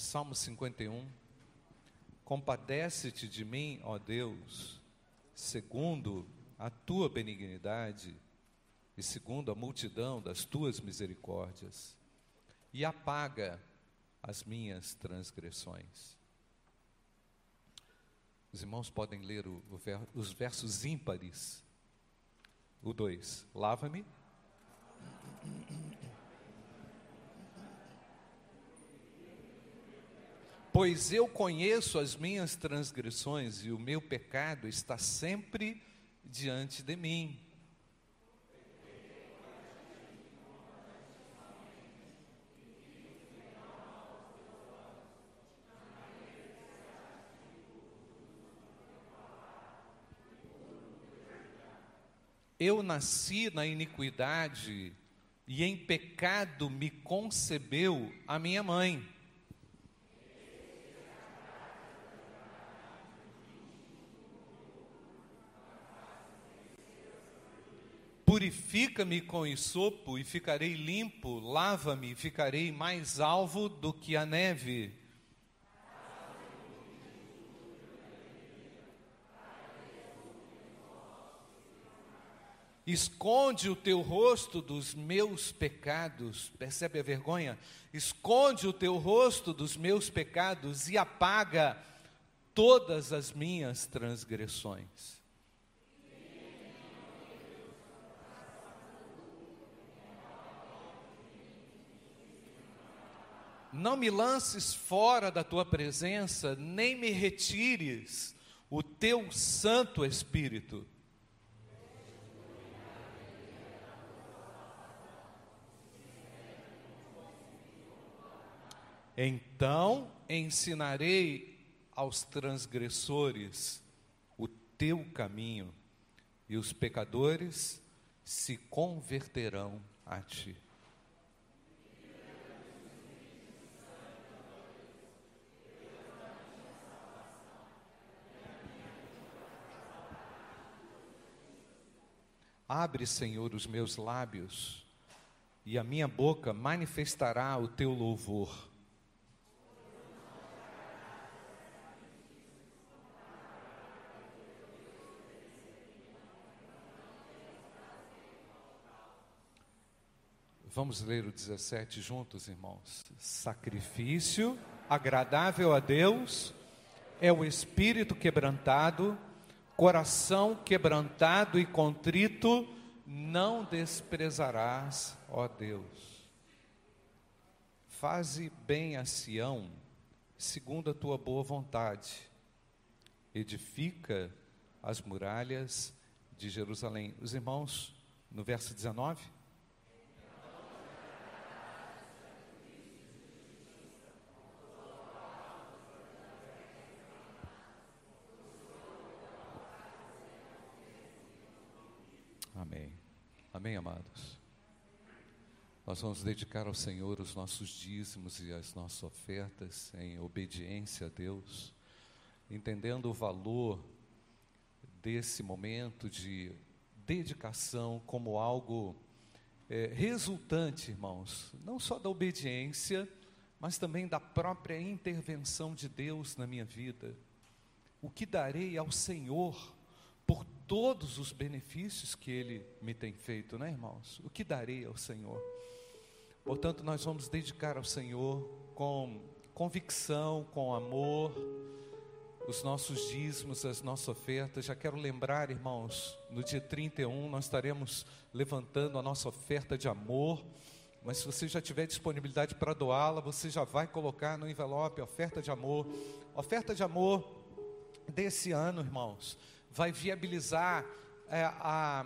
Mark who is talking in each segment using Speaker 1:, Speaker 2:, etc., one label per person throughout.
Speaker 1: Salmo 51. Compadece-te de mim, ó Deus, segundo a tua benignidade e segundo a multidão das tuas misericórdias, e apaga as minhas transgressões. Os irmãos podem ler o, o os versos ímpares. O 2: Lava-me. Pois eu conheço as minhas transgressões e o meu pecado está sempre diante de mim. Eu nasci na iniquidade e em pecado me concebeu a minha mãe. Purifica-me com isopo e ficarei limpo, lava-me e ficarei mais alvo do que a neve. Esconde o teu rosto dos meus pecados, percebe a vergonha? Esconde o teu rosto dos meus pecados e apaga todas as minhas transgressões. Não me lances fora da tua presença, nem me retires o teu Santo Espírito. Então ensinarei aos transgressores o teu caminho, e os pecadores se converterão a ti. Abre, Senhor, os meus lábios, e a minha boca manifestará o teu louvor. Vamos ler o 17 juntos, irmãos. Sacrifício agradável a Deus é o espírito quebrantado coração quebrantado e contrito, não desprezarás, ó Deus. Faze bem a Sião, segundo a tua boa vontade. Edifica as muralhas de Jerusalém. Os irmãos, no verso 19. Amém. Amém, amados. Nós vamos dedicar ao Senhor os nossos dízimos e as nossas ofertas em obediência a Deus, entendendo o valor desse momento de dedicação como algo é, resultante, irmãos, não só da obediência, mas também da própria intervenção de Deus na minha vida. O que darei ao Senhor por todos os benefícios que Ele me tem feito, né, irmãos? O que darei ao Senhor? Portanto, nós vamos dedicar ao Senhor com convicção, com amor, os nossos dízimos, as nossas ofertas. Já quero lembrar, irmãos, no dia 31 nós estaremos levantando a nossa oferta de amor. Mas se você já tiver disponibilidade para doá-la, você já vai colocar no envelope oferta de amor. Oferta de amor desse ano, irmãos vai viabilizar é, a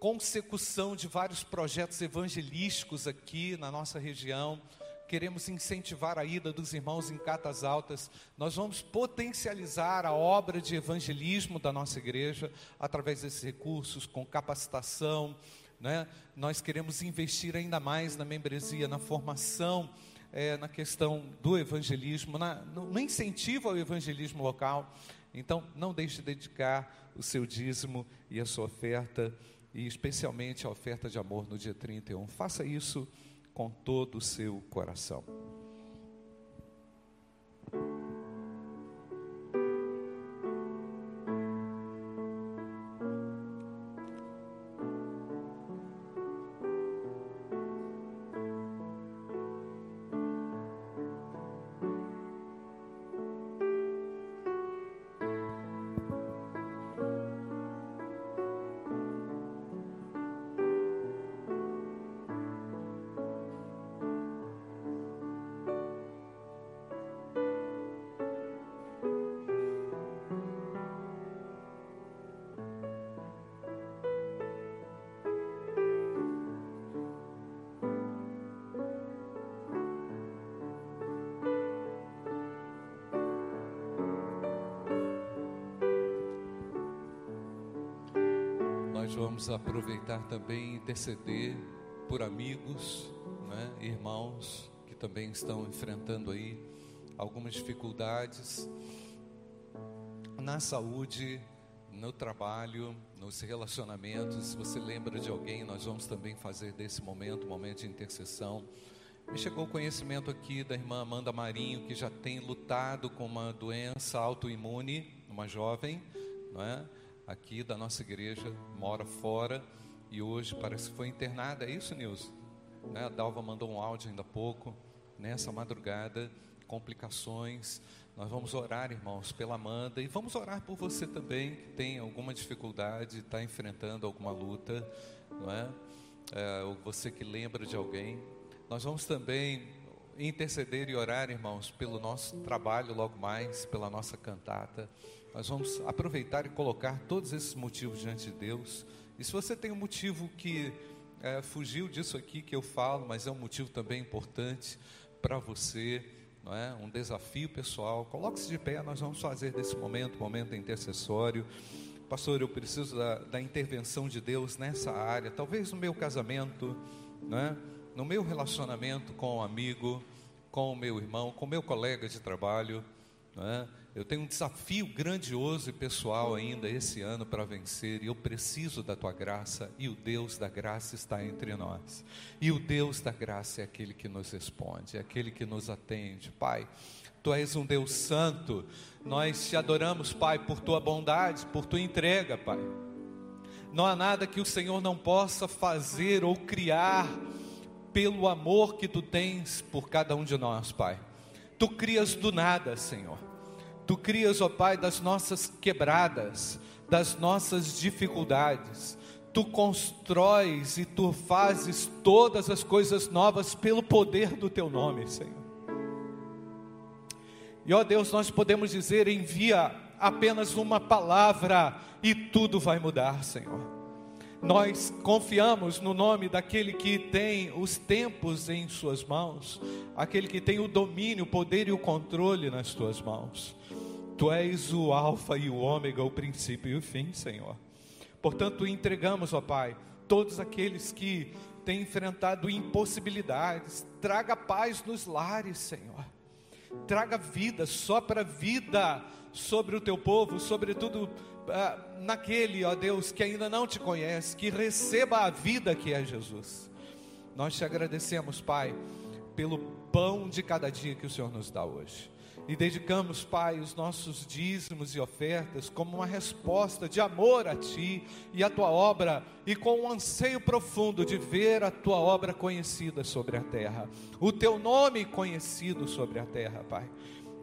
Speaker 1: consecução de vários projetos evangelísticos aqui na nossa região. Queremos incentivar a ida dos irmãos em Catas Altas. Nós vamos potencializar a obra de evangelismo da nossa igreja através desses recursos, com capacitação. Né? Nós queremos investir ainda mais na membresia, na formação, é, na questão do evangelismo, na, no incentivo ao evangelismo local. Então, não deixe de dedicar o seu dízimo e a sua oferta, e especialmente a oferta de amor no dia 31. Faça isso com todo o seu coração. Vamos aproveitar também e interceder por amigos, né, irmãos que também estão enfrentando aí algumas dificuldades na saúde, no trabalho, nos relacionamentos. Se você lembra de alguém, nós vamos também fazer desse momento momento de intercessão. Me chegou o conhecimento aqui da irmã Amanda Marinho, que já tem lutado com uma doença autoimune, uma jovem, não é? Aqui da nossa igreja, mora fora e hoje parece que foi internada. É isso, Nilson? Né? A Dalva mandou um áudio ainda há pouco, nessa madrugada, complicações. Nós vamos orar, irmãos, pela Amanda e vamos orar por você também que tem alguma dificuldade, está enfrentando alguma luta, não é? é? Ou você que lembra de alguém. Nós vamos também interceder e orar, irmãos, pelo nosso trabalho logo mais, pela nossa cantata. Nós vamos aproveitar e colocar todos esses motivos diante de Deus. E se você tem um motivo que é, fugiu disso aqui que eu falo, mas é um motivo também importante para você, não é? Um desafio pessoal. Coloque-se de pé, nós vamos fazer desse momento momento intercessório. Pastor, eu preciso da, da, intervenção de Deus nessa área, talvez no meu casamento, não é? no meu relacionamento com o um amigo, com o meu irmão, com o meu colega de trabalho, não é? Eu tenho um desafio grandioso e pessoal ainda esse ano para vencer, e eu preciso da tua graça, e o Deus da graça está entre nós. E o Deus da graça é aquele que nos responde, é aquele que nos atende. Pai, tu és um Deus santo. Nós te adoramos, Pai, por tua bondade, por tua entrega, Pai. Não há nada que o Senhor não possa fazer ou criar pelo amor que tu tens por cada um de nós, Pai. Tu crias do nada, Senhor Tu crias, ó Pai, das nossas quebradas, das nossas dificuldades. Tu constróis e tu fazes todas as coisas novas pelo poder do teu nome, Senhor. E ó Deus, nós podemos dizer: envia apenas uma palavra e tudo vai mudar, Senhor. Nós confiamos no nome daquele que tem os tempos em Suas mãos, aquele que tem o domínio, o poder e o controle nas Tuas mãos. Tu és o Alfa e o Ômega, o princípio e o fim, Senhor. Portanto, entregamos, ó Pai, todos aqueles que têm enfrentado impossibilidades, traga paz nos lares, Senhor. Traga vida, sopra vida sobre o teu povo, sobretudo uh, naquele, ó Deus, que ainda não te conhece, que receba a vida que é Jesus. Nós te agradecemos, Pai, pelo pão de cada dia que o Senhor nos dá hoje. E dedicamos, Pai, os nossos dízimos e ofertas como uma resposta de amor a Ti e a Tua obra, e com um anseio profundo de ver a Tua obra conhecida sobre a terra, o Teu nome conhecido sobre a terra, Pai.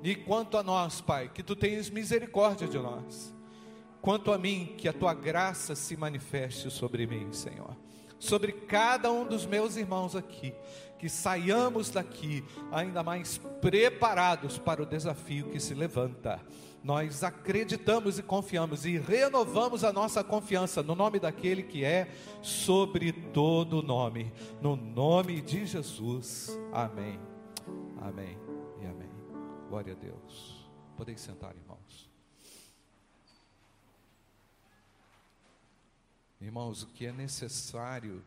Speaker 1: E quanto a nós, Pai, que Tu tenhas misericórdia de nós. Quanto a mim, que a Tua graça se manifeste sobre mim, Senhor. Sobre cada um dos meus irmãos aqui que saiamos daqui ainda mais preparados para o desafio que se levanta. Nós acreditamos e confiamos e renovamos a nossa confiança no nome daquele que é sobre todo nome, no nome de Jesus. Amém. Amém e amém. Glória a Deus. Podem sentar, irmãos. Irmãos, o que é necessário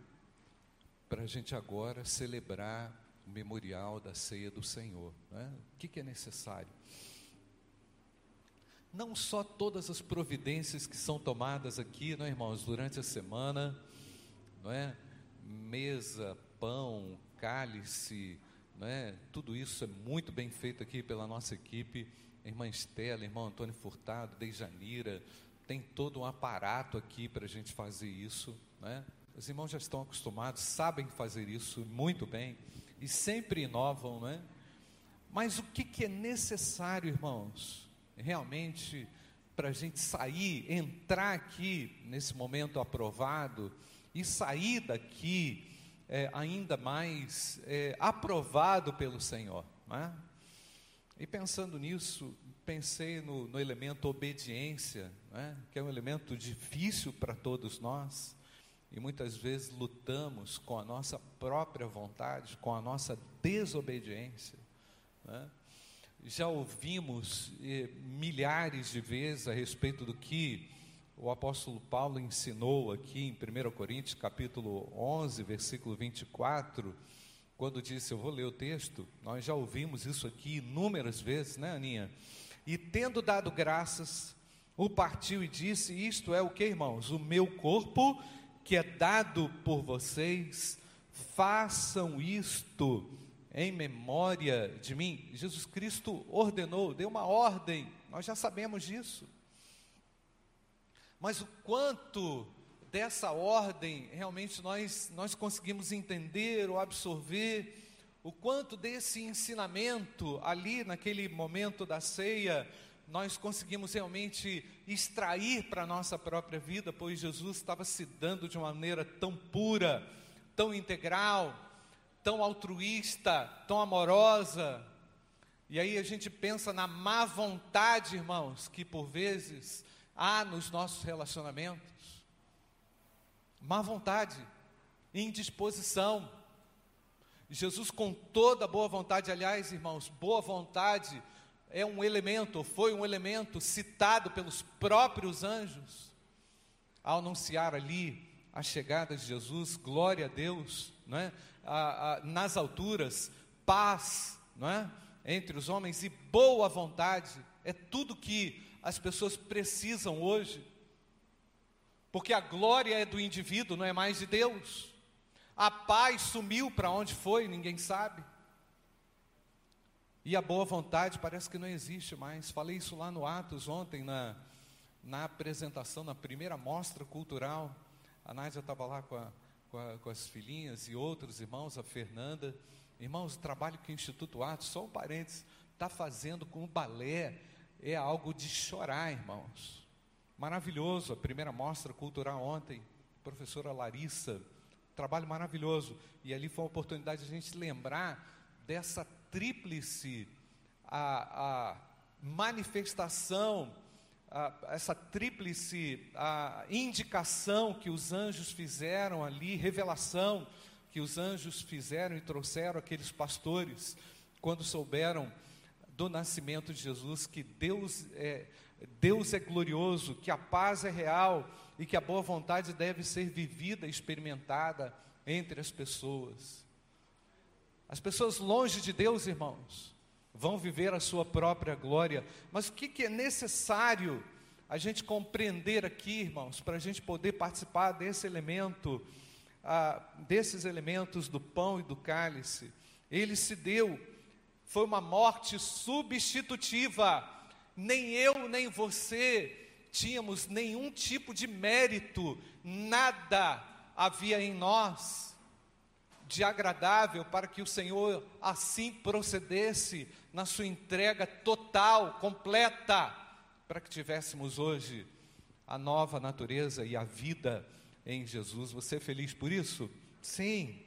Speaker 1: para a gente agora celebrar o memorial da ceia do Senhor. Né? O que, que é necessário? Não só todas as providências que são tomadas aqui, não é, irmãos, durante a semana, não é? Mesa, pão, cálice, não é? Tudo isso é muito bem feito aqui pela nossa equipe. Irmã Estela, irmão Antônio Furtado, Dejanira, tem todo um aparato aqui para a gente fazer isso, não é? Os irmãos já estão acostumados, sabem fazer isso muito bem e sempre inovam, não é? Mas o que, que é necessário, irmãos, realmente, para a gente sair, entrar aqui nesse momento aprovado e sair daqui é, ainda mais é, aprovado pelo Senhor, não é? E pensando nisso, pensei no, no elemento obediência, é? que é um elemento difícil para todos nós e muitas vezes lutamos com a nossa própria vontade, com a nossa desobediência. Né? Já ouvimos eh, milhares de vezes a respeito do que o apóstolo Paulo ensinou aqui em 1 Coríntios, capítulo 11, versículo 24, quando disse, eu vou ler o texto, nós já ouvimos isso aqui inúmeras vezes, né, Aninha? E tendo dado graças, o partiu e disse: Isto é o que, irmãos? O meu corpo que é dado por vocês, façam isto em memória de mim. Jesus Cristo ordenou, deu uma ordem, nós já sabemos disso. Mas o quanto dessa ordem realmente nós, nós conseguimos entender ou absorver, o quanto desse ensinamento ali naquele momento da ceia, nós conseguimos realmente extrair para a nossa própria vida, pois Jesus estava se dando de uma maneira tão pura, tão integral, tão altruísta, tão amorosa. E aí a gente pensa na má vontade, irmãos, que por vezes há nos nossos relacionamentos. Má vontade, indisposição. Jesus, com toda boa vontade, aliás, irmãos, boa vontade é um elemento, foi um elemento citado pelos próprios anjos ao anunciar ali a chegada de Jesus, glória a Deus, não é? a, a, nas alturas, paz, não é? entre os homens e boa vontade, é tudo que as pessoas precisam hoje, porque a glória é do indivíduo, não é mais de Deus. A paz sumiu para onde foi, ninguém sabe. E a boa vontade parece que não existe mais. Falei isso lá no Atos ontem, na, na apresentação, na primeira mostra cultural. A Nádia estava lá com, a, com, a, com, as filhinhas e outros irmãos, a Fernanda. Irmãos, o trabalho que o Instituto Atos, só um parênteses, está fazendo com o balé é algo de chorar, irmãos. Maravilhoso, a primeira mostra cultural ontem, professora Larissa, trabalho maravilhoso. E ali foi uma oportunidade de a gente lembrar dessa tríplice a, a manifestação, a, essa tríplice a indicação que os anjos fizeram ali, revelação que os anjos fizeram e trouxeram aqueles pastores quando souberam do nascimento de Jesus, que Deus é, Deus é glorioso, que a paz é real e que a boa vontade deve ser vivida, experimentada entre as pessoas. As pessoas longe de Deus, irmãos, vão viver a sua própria glória, mas o que, que é necessário a gente compreender aqui, irmãos, para a gente poder participar desse elemento, ah, desses elementos do pão e do cálice? Ele se deu foi uma morte substitutiva. Nem eu, nem você tínhamos nenhum tipo de mérito, nada havia em nós de agradável para que o Senhor assim procedesse na sua entrega total, completa, para que tivéssemos hoje a nova natureza e a vida em Jesus. Você é feliz por isso? Sim.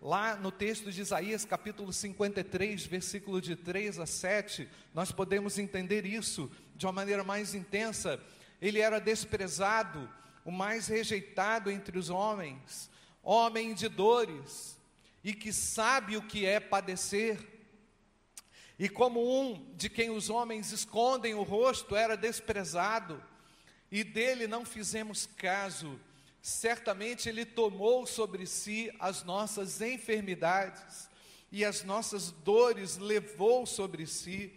Speaker 1: Lá no texto de Isaías, capítulo 53, versículo de 3 a 7, nós podemos entender isso de uma maneira mais intensa. Ele era desprezado, o mais rejeitado entre os homens, homem de dores, e que sabe o que é padecer. E como um de quem os homens escondem o rosto, era desprezado, e dele não fizemos caso certamente Ele tomou sobre si as nossas enfermidades e as nossas dores levou sobre si,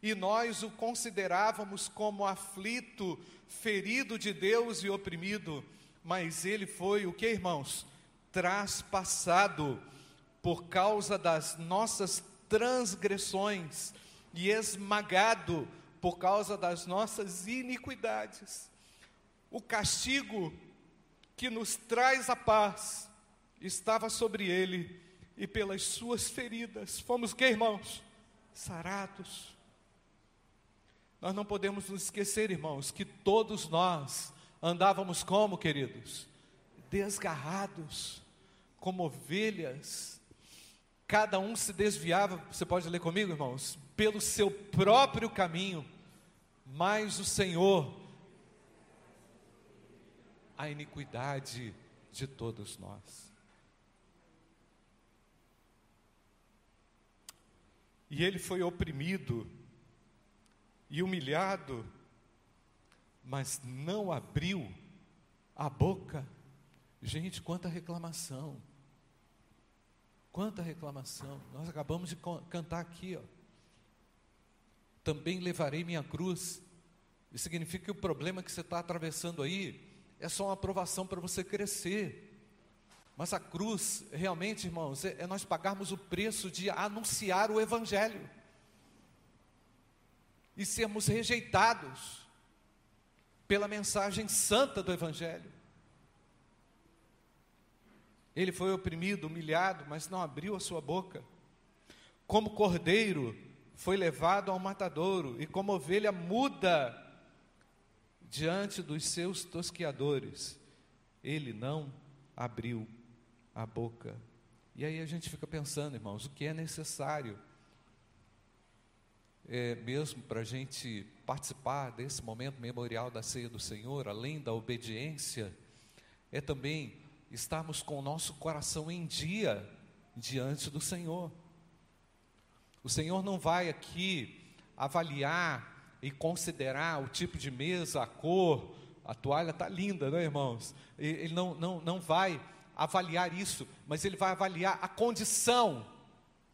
Speaker 1: e nós o considerávamos como aflito, ferido de Deus e oprimido, mas ele foi o que, irmãos? Traspassado por causa das nossas transgressões e esmagado por causa das nossas iniquidades. O castigo que nos traz a paz, estava sobre ele, e pelas suas feridas fomos que, irmãos? Sarados. Nós não podemos nos esquecer, irmãos, que todos nós andávamos como, queridos? Desgarrados, como ovelhas. Cada um se desviava, você pode ler comigo, irmãos? Pelo seu próprio caminho, mas o Senhor a iniquidade de todos nós. E ele foi oprimido e humilhado, mas não abriu a boca. Gente, quanta reclamação. Quanta reclamação. Nós acabamos de cantar aqui, ó. Também levarei minha cruz. Isso significa que o problema que você está atravessando aí é só uma aprovação para você crescer. Mas a cruz, realmente, irmãos, é, é nós pagarmos o preço de anunciar o Evangelho e sermos rejeitados pela mensagem santa do Evangelho. Ele foi oprimido, humilhado, mas não abriu a sua boca. Como cordeiro, foi levado ao matadouro, e como ovelha muda diante dos seus tosquiadores, ele não abriu a boca. E aí a gente fica pensando, irmãos, o que é necessário é, mesmo para a gente participar desse momento memorial da ceia do Senhor, além da obediência, é também estarmos com o nosso coração em dia diante do Senhor. O Senhor não vai aqui avaliar e considerar o tipo de mesa, a cor, a toalha está linda, não é, irmãos? Ele não, não, não vai avaliar isso, mas ele vai avaliar a condição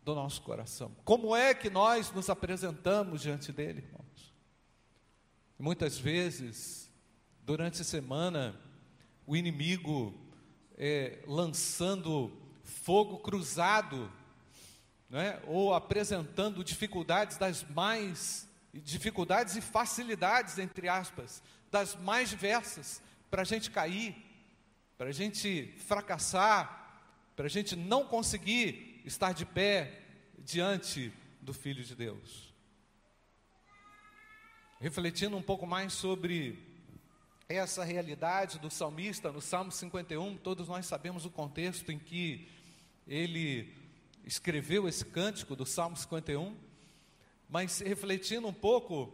Speaker 1: do nosso coração. Como é que nós nos apresentamos diante dele, irmãos? Muitas vezes, durante a semana, o inimigo é, lançando fogo cruzado, né? ou apresentando dificuldades das mais dificuldades e facilidades entre aspas, das mais diversas, para a gente cair, para a gente fracassar, para a gente não conseguir estar de pé diante do Filho de Deus. Refletindo um pouco mais sobre essa realidade do salmista no Salmo 51, todos nós sabemos o contexto em que ele escreveu esse cântico do Salmo 51, mas refletindo um pouco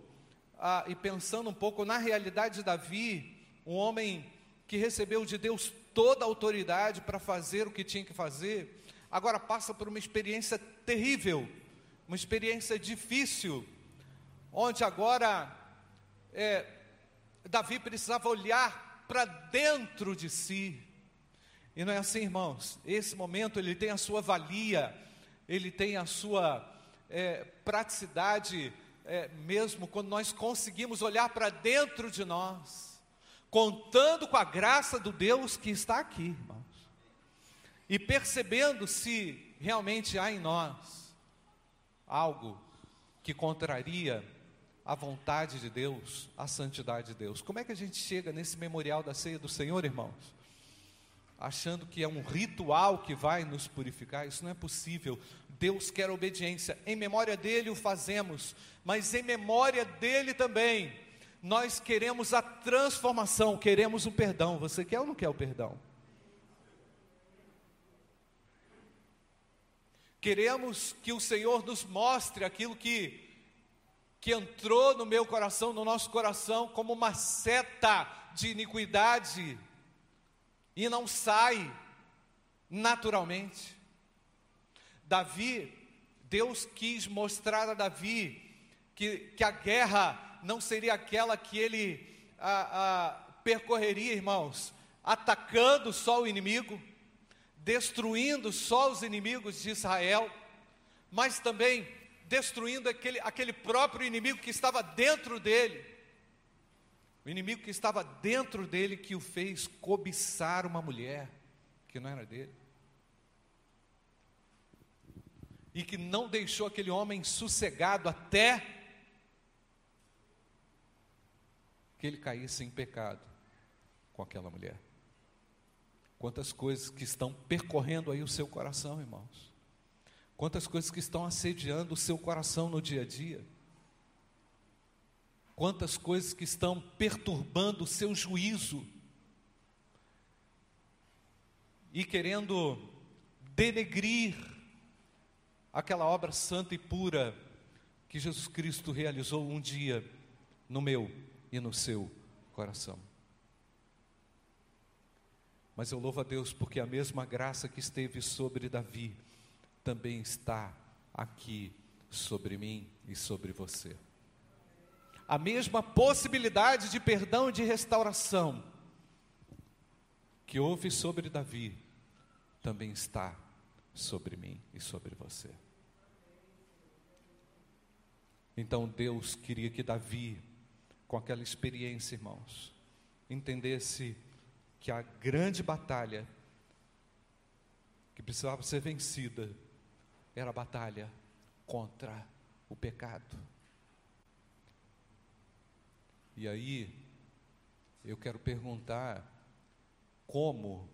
Speaker 1: ah, e pensando um pouco na realidade de Davi, um homem que recebeu de Deus toda a autoridade para fazer o que tinha que fazer, agora passa por uma experiência terrível, uma experiência difícil, onde agora é, Davi precisava olhar para dentro de si. E não é assim, irmãos. Esse momento ele tem a sua valia, ele tem a sua é, praticidade, é, mesmo quando nós conseguimos olhar para dentro de nós, contando com a graça do Deus que está aqui, irmão e percebendo se realmente há em nós algo que contraria a vontade de Deus, a santidade de Deus. Como é que a gente chega nesse memorial da ceia do Senhor, irmãos? Achando que é um ritual que vai nos purificar, isso não é possível. Deus quer obediência, em memória dele o fazemos, mas em memória dele também, nós queremos a transformação, queremos o perdão. Você quer ou não quer o perdão? Queremos que o Senhor nos mostre aquilo que que entrou no meu coração, no nosso coração, como uma seta de iniquidade e não sai naturalmente. Davi, Deus quis mostrar a Davi que, que a guerra não seria aquela que ele a, a, percorreria, irmãos, atacando só o inimigo, destruindo só os inimigos de Israel, mas também destruindo aquele, aquele próprio inimigo que estava dentro dele. O inimigo que estava dentro dele que o fez cobiçar uma mulher que não era dele. E que não deixou aquele homem sossegado até que ele caísse em pecado com aquela mulher. Quantas coisas que estão percorrendo aí o seu coração, irmãos. Quantas coisas que estão assediando o seu coração no dia a dia. Quantas coisas que estão perturbando o seu juízo. E querendo denegrir aquela obra santa e pura que Jesus Cristo realizou um dia no meu e no seu coração. Mas eu louvo a Deus porque a mesma graça que esteve sobre Davi também está aqui sobre mim e sobre você. a mesma possibilidade de perdão e de restauração que houve sobre Davi, também está sobre mim e sobre você. Então Deus queria que Davi, com aquela experiência, irmãos, entendesse que a grande batalha que precisava ser vencida era a batalha contra o pecado. E aí, eu quero perguntar como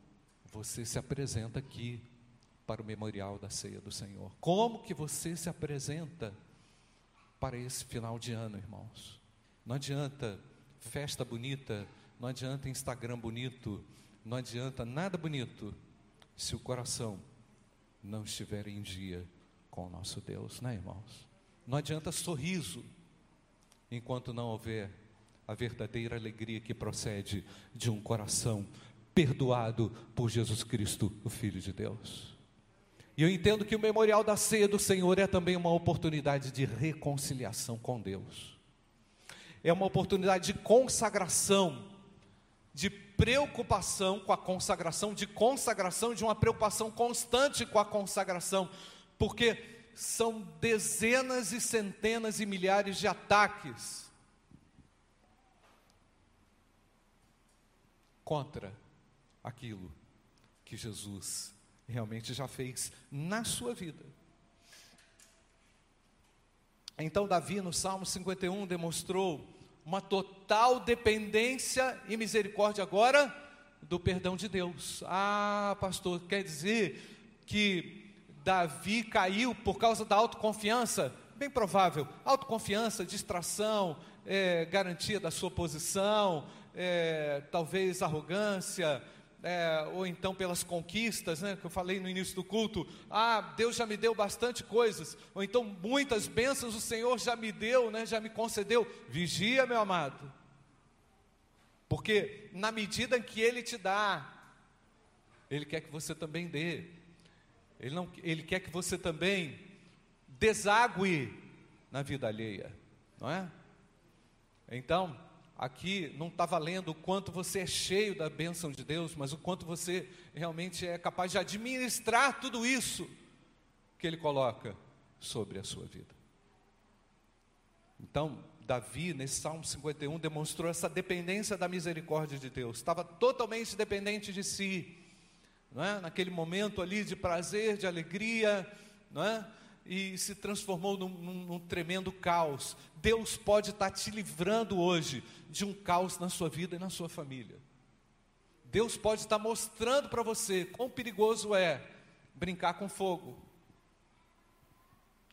Speaker 1: você se apresenta aqui para o memorial da ceia do Senhor. Como que você se apresenta para esse final de ano, irmãos? Não adianta festa bonita, não adianta Instagram bonito, não adianta nada bonito se o coração não estiver em dia com o nosso Deus, né, irmãos? Não adianta sorriso enquanto não houver a verdadeira alegria que procede de um coração perdoado por Jesus Cristo, o Filho de Deus. E eu entendo que o memorial da ceia do Senhor é também uma oportunidade de reconciliação com Deus. É uma oportunidade de consagração, de preocupação com a consagração, de consagração, de uma preocupação constante com a consagração, porque são dezenas e centenas e milhares de ataques contra aquilo que Jesus realmente já fez na sua vida. Então, Davi, no Salmo 51, demonstrou uma total dependência e misericórdia agora do perdão de Deus. Ah, pastor, quer dizer que Davi caiu por causa da autoconfiança? Bem provável. Autoconfiança, distração, é, garantia da sua posição, é, talvez arrogância, é, ou então pelas conquistas, né, que eu falei no início do culto, ah, Deus já me deu bastante coisas, ou então muitas bênçãos o Senhor já me deu, né, já me concedeu. Vigia, meu amado, porque na medida que Ele te dá, Ele quer que você também dê, Ele, não, ele quer que você também desague na vida alheia, não é? Então, aqui não está valendo o quanto você é cheio da bênção de Deus, mas o quanto você realmente é capaz de administrar tudo isso que Ele coloca sobre a sua vida. Então, Davi, nesse Salmo 51, demonstrou essa dependência da misericórdia de Deus, estava totalmente dependente de si, não é? naquele momento ali de prazer, de alegria, não é? E se transformou num, num, num, tremendo caos. Deus pode estar te livrando hoje de um caos na sua vida e na sua família. Deus pode estar mostrando para você quão perigoso é brincar com fogo.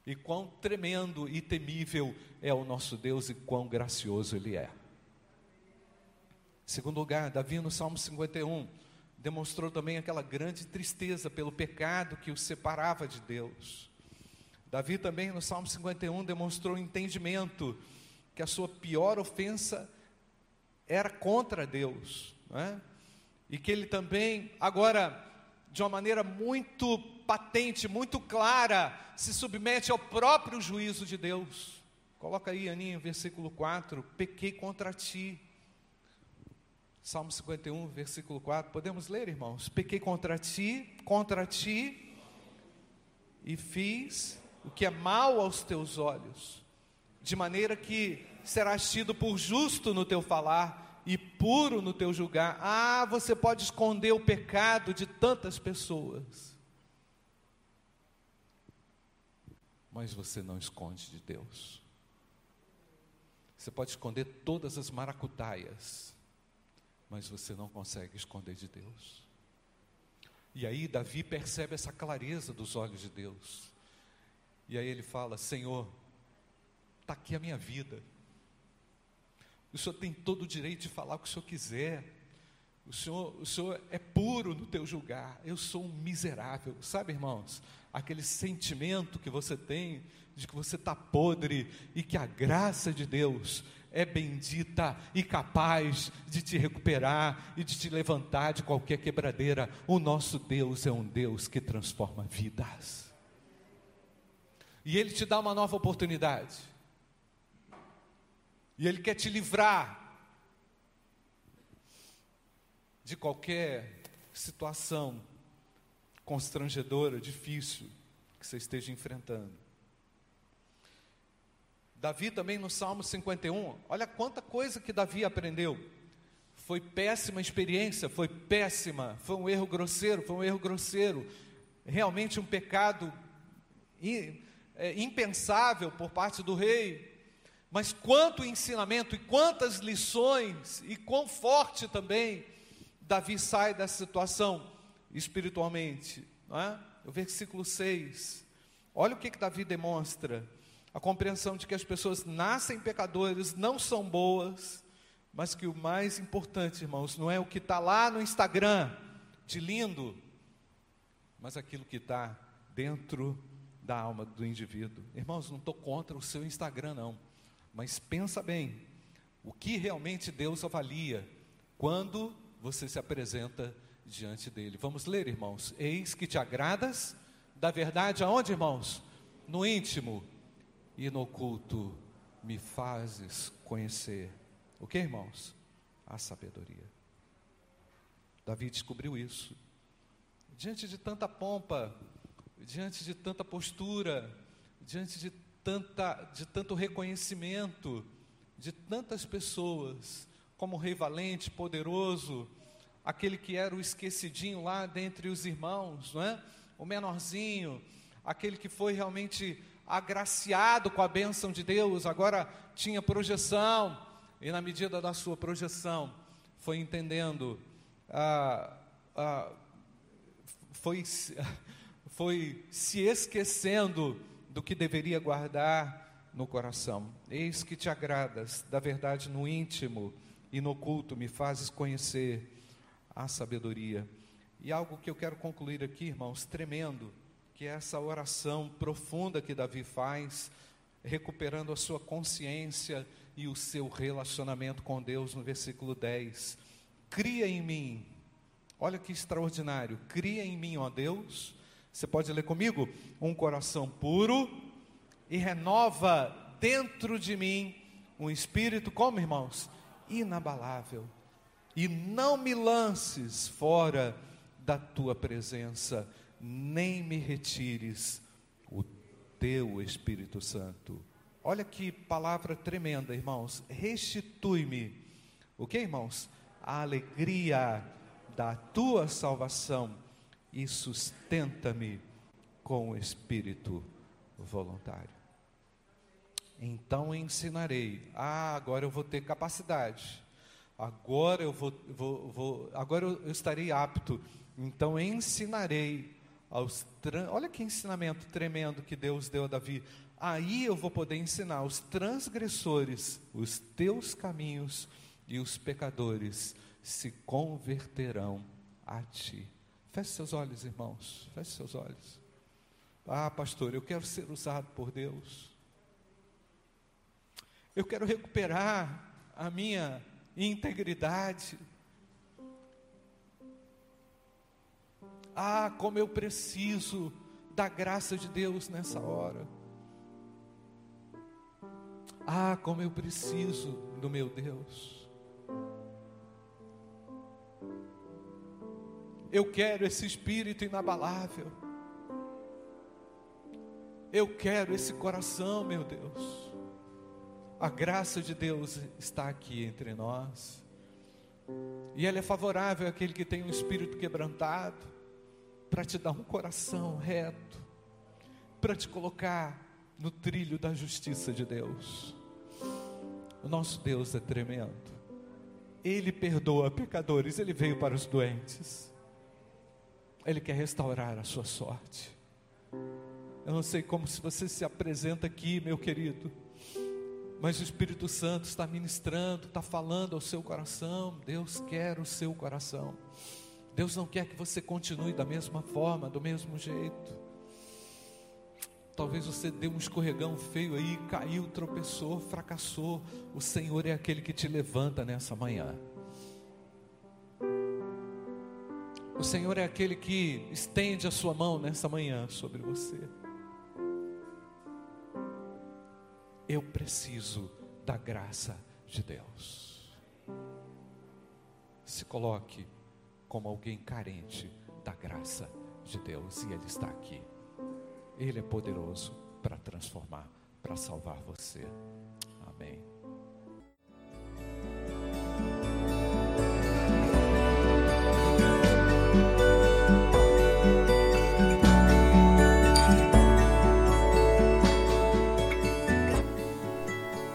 Speaker 1: E quão tremendo e temível é o nosso Deus e quão gracioso Ele é. Segundo lugar, Davi no Salmo 51 demonstrou também aquela grande tristeza pelo pecado que o separava de Deus. Davi também no Salmo 51 demonstrou entendimento que a sua pior ofensa era contra Deus, é? e que ele também, agora, de uma maneira muito patente, muito clara, se submete ao próprio juízo de Deus. Coloca aí, Aninha, versículo 4: Pequei contra ti. Salmo 51, versículo 4. Podemos ler, irmãos? Pequei contra ti, contra ti, e fiz o que é mal aos teus olhos, de maneira que serás tido por justo no teu falar e puro no teu julgar. Ah, você pode esconder o pecado de tantas pessoas, mas você não esconde de Deus. Você pode esconder todas as maracutaias, mas você não consegue esconder de Deus. E aí Davi percebe essa clareza dos olhos de Deus. E aí ele fala: Senhor, está aqui a minha vida. O Senhor tem todo o direito de falar o que o Senhor quiser. O Senhor, o Senhor é puro no teu julgar. Eu sou um miserável. Sabe, irmãos? Aquele sentimento que você tem de que você está podre e que a graça de Deus é bendita e capaz de te recuperar e de te levantar de qualquer quebradeira. O nosso Deus é um Deus que transforma vidas e Ele te dá uma nova oportunidade. E Ele quer te livrar de qualquer situação constrangedora, difícil que você esteja enfrentando. Davi também no Salmo 51, olha quanta coisa que Davi aprendeu. Foi péssima experiência, foi péssima, foi um erro grosseiro, foi um erro grosseiro, realmente um pecado é, impensável por parte do rei. Mas quanto ensinamento e quantas lições, e quão forte também Davi sai dessa situação espiritualmente. Não é? O versículo 6. Olha o que, que Davi demonstra: a compreensão de que as pessoas nascem pecadores, não são boas, mas que o mais importante, irmãos, não é o que está lá no Instagram, de lindo, mas aquilo que está dentro da alma do indivíduo. Irmãos, não estou contra o seu Instagram, não, mas pensa bem: o que realmente Deus avalia quando você se apresenta diante dele. Vamos ler, irmãos. Eis que te agradas da verdade aonde, irmãos? No íntimo e no oculto me fazes conhecer. O que, irmãos? A sabedoria. Davi descobriu isso. Diante de tanta pompa, diante de tanta postura, diante de, tanta, de tanto reconhecimento de tantas pessoas, como rei valente, poderoso, aquele que era o esquecidinho lá dentre os irmãos, não é? O menorzinho, aquele que foi realmente agraciado com a bênção de Deus, agora tinha projeção, e na medida da sua projeção, foi entendendo, ah, ah, foi, foi se esquecendo do que deveria guardar no coração. Eis que te agradas da verdade no íntimo e no culto me fazes conhecer a sabedoria. E algo que eu quero concluir aqui, irmãos, tremendo, que é essa oração profunda que Davi faz, recuperando a sua consciência e o seu relacionamento com Deus, no versículo 10. Cria em mim, olha que extraordinário, cria em mim, ó Deus, você pode ler comigo? Um coração puro e renova dentro de mim um espírito, como irmãos? inabalável, e não me lances fora da tua presença, nem me retires o teu Espírito Santo. Olha que palavra tremenda, irmãos. Restitui-me, o que, irmãos? A alegria da tua salvação e sustenta-me com o espírito voluntário. Então ensinarei. Ah, agora eu vou ter capacidade. Agora eu vou, vou, vou agora eu estarei apto. Então ensinarei aos olha que ensinamento tremendo que Deus deu a Davi. Aí eu vou poder ensinar aos transgressores os teus caminhos e os pecadores se converterão a ti. Feche seus olhos, irmãos. Feche seus olhos. Ah, pastor, eu quero ser usado por Deus. Eu quero recuperar a minha integridade. Ah, como eu preciso da graça de Deus nessa hora. Ah, como eu preciso do meu Deus. Eu quero esse espírito inabalável. Eu quero esse coração, meu Deus. A graça de Deus está aqui entre nós. E ela é favorável àquele que tem um espírito quebrantado, para te dar um coração reto, para te colocar no trilho da justiça de Deus. O nosso Deus é tremendo. Ele perdoa pecadores, ele veio para os doentes. Ele quer restaurar a sua sorte. Eu não sei como se você se apresenta aqui, meu querido mas o Espírito Santo está ministrando, está falando ao seu coração. Deus quer o seu coração. Deus não quer que você continue da mesma forma, do mesmo jeito. Talvez você dê um escorregão feio aí, caiu, tropeçou, fracassou. O Senhor é aquele que te levanta nessa manhã. O Senhor é aquele que estende a sua mão nessa manhã sobre você. eu preciso da graça de Deus. Se coloque como alguém carente da graça de Deus e Ele está aqui. Ele é poderoso para transformar, para salvar você. Amém.